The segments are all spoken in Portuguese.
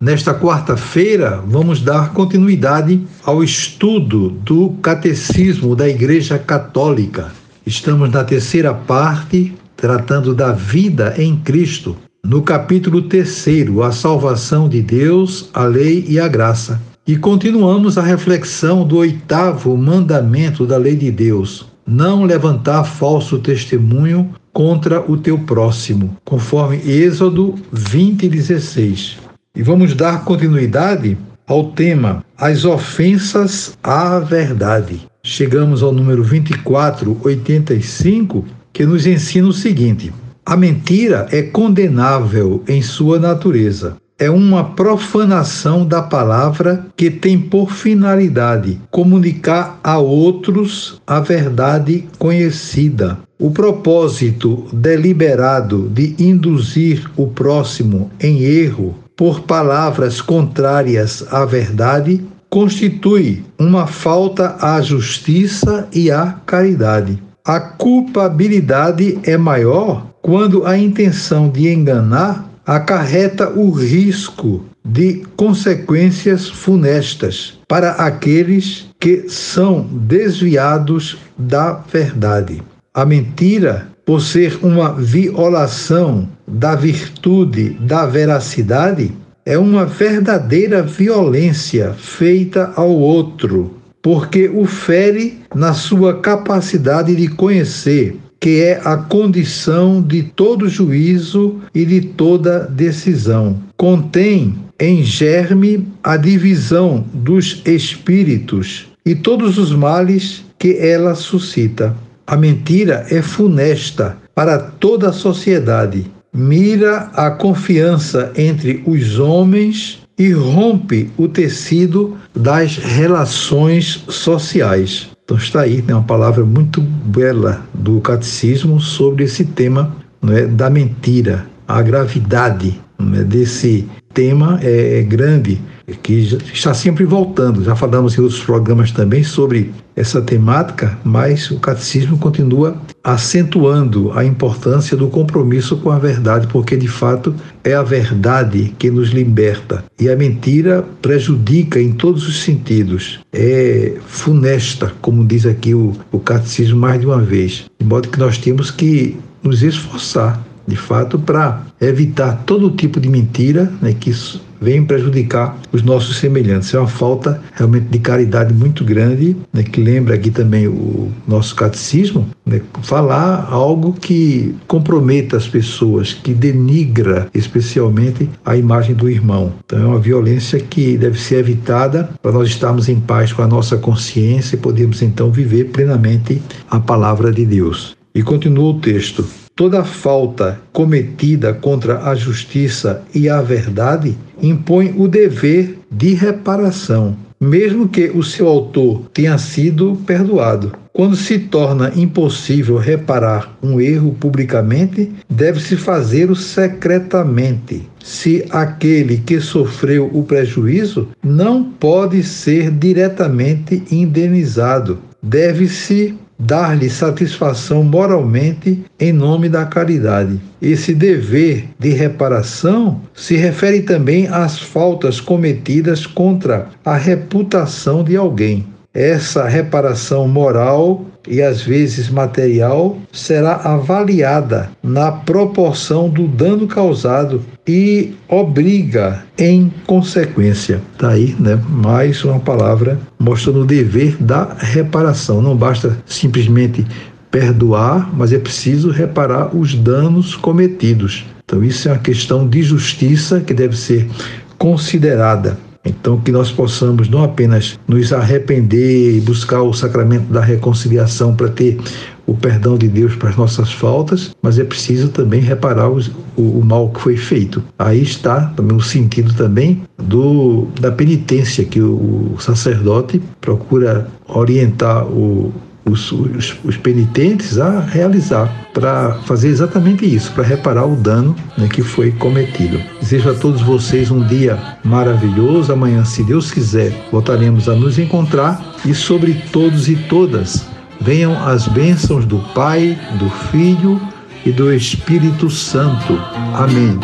Nesta quarta-feira, vamos dar continuidade ao estudo do Catecismo da Igreja Católica. Estamos na terceira parte, tratando da vida em Cristo, no capítulo terceiro, a salvação de Deus, a lei e a graça. E continuamos a reflexão do oitavo mandamento da lei de Deus: não levantar falso testemunho contra o teu próximo, conforme Êxodo 20, 16. E vamos dar continuidade ao tema As ofensas à verdade. Chegamos ao número 2485, que nos ensina o seguinte: a mentira é condenável em sua natureza. É uma profanação da palavra que tem por finalidade comunicar a outros a verdade conhecida. O propósito deliberado de induzir o próximo em erro por palavras contrárias à verdade constitui uma falta à justiça e à caridade. A culpabilidade é maior quando a intenção de enganar acarreta o risco de consequências funestas para aqueles que são desviados da verdade. A mentira por ser uma violação da virtude da veracidade, é uma verdadeira violência feita ao outro, porque o fere na sua capacidade de conhecer, que é a condição de todo juízo e de toda decisão. Contém em germe a divisão dos espíritos e todos os males que ela suscita. A mentira é funesta para toda a sociedade, mira a confiança entre os homens e rompe o tecido das relações sociais. Então está aí né, uma palavra muito bela do catecismo sobre esse tema é, da mentira, a gravidade é, desse tema é, é grande que está sempre voltando. Já falamos em outros programas também sobre essa temática, mas o catecismo continua acentuando a importância do compromisso com a verdade, porque de fato é a verdade que nos liberta. E a mentira prejudica em todos os sentidos. É funesta, como diz aqui o, o catecismo mais de uma vez. De modo que nós temos que nos esforçar de fato, para evitar todo tipo de mentira né, que vem prejudicar os nossos semelhantes. É uma falta realmente de caridade muito grande, né, que lembra aqui também o nosso catecismo, né, falar algo que comprometa as pessoas, que denigra especialmente a imagem do irmão. Então é uma violência que deve ser evitada para nós estarmos em paz com a nossa consciência e podermos então viver plenamente a palavra de Deus. E continua o texto. Toda falta cometida contra a justiça e a verdade impõe o dever de reparação, mesmo que o seu autor tenha sido perdoado. Quando se torna impossível reparar um erro publicamente, deve-se fazê-lo secretamente. Se aquele que sofreu o prejuízo não pode ser diretamente indenizado, deve-se dar-lhe satisfação moralmente em nome da caridade. Esse dever de reparação se refere também às faltas cometidas contra a reputação de alguém. Essa reparação moral e às vezes material será avaliada na proporção do dano causado e obriga em consequência. Está aí, né? Mais uma palavra mostrando o dever da reparação. Não basta simplesmente perdoar, mas é preciso reparar os danos cometidos. Então, isso é uma questão de justiça que deve ser considerada então, que nós possamos não apenas nos arrepender e buscar o sacramento da reconciliação para ter o perdão de Deus para as nossas faltas, mas é preciso também reparar os, o, o, mal que foi feito. Aí está também o sentido também do, da penitência que o, o sacerdote procura orientar o, os, os, os penitentes a realizar para fazer exatamente isso, para reparar o dano né, que foi cometido. Desejo a todos vocês um dia maravilhoso. Amanhã, se Deus quiser, voltaremos a nos encontrar e sobre todos e todas venham as bênçãos do Pai, do Filho e do Espírito Santo. Amém.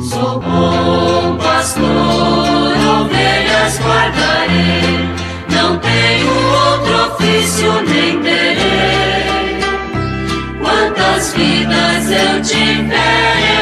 Sou bom pastor, ovelhas guardarei, não tenho ofício nem terei. Quantas vidas eu tiver,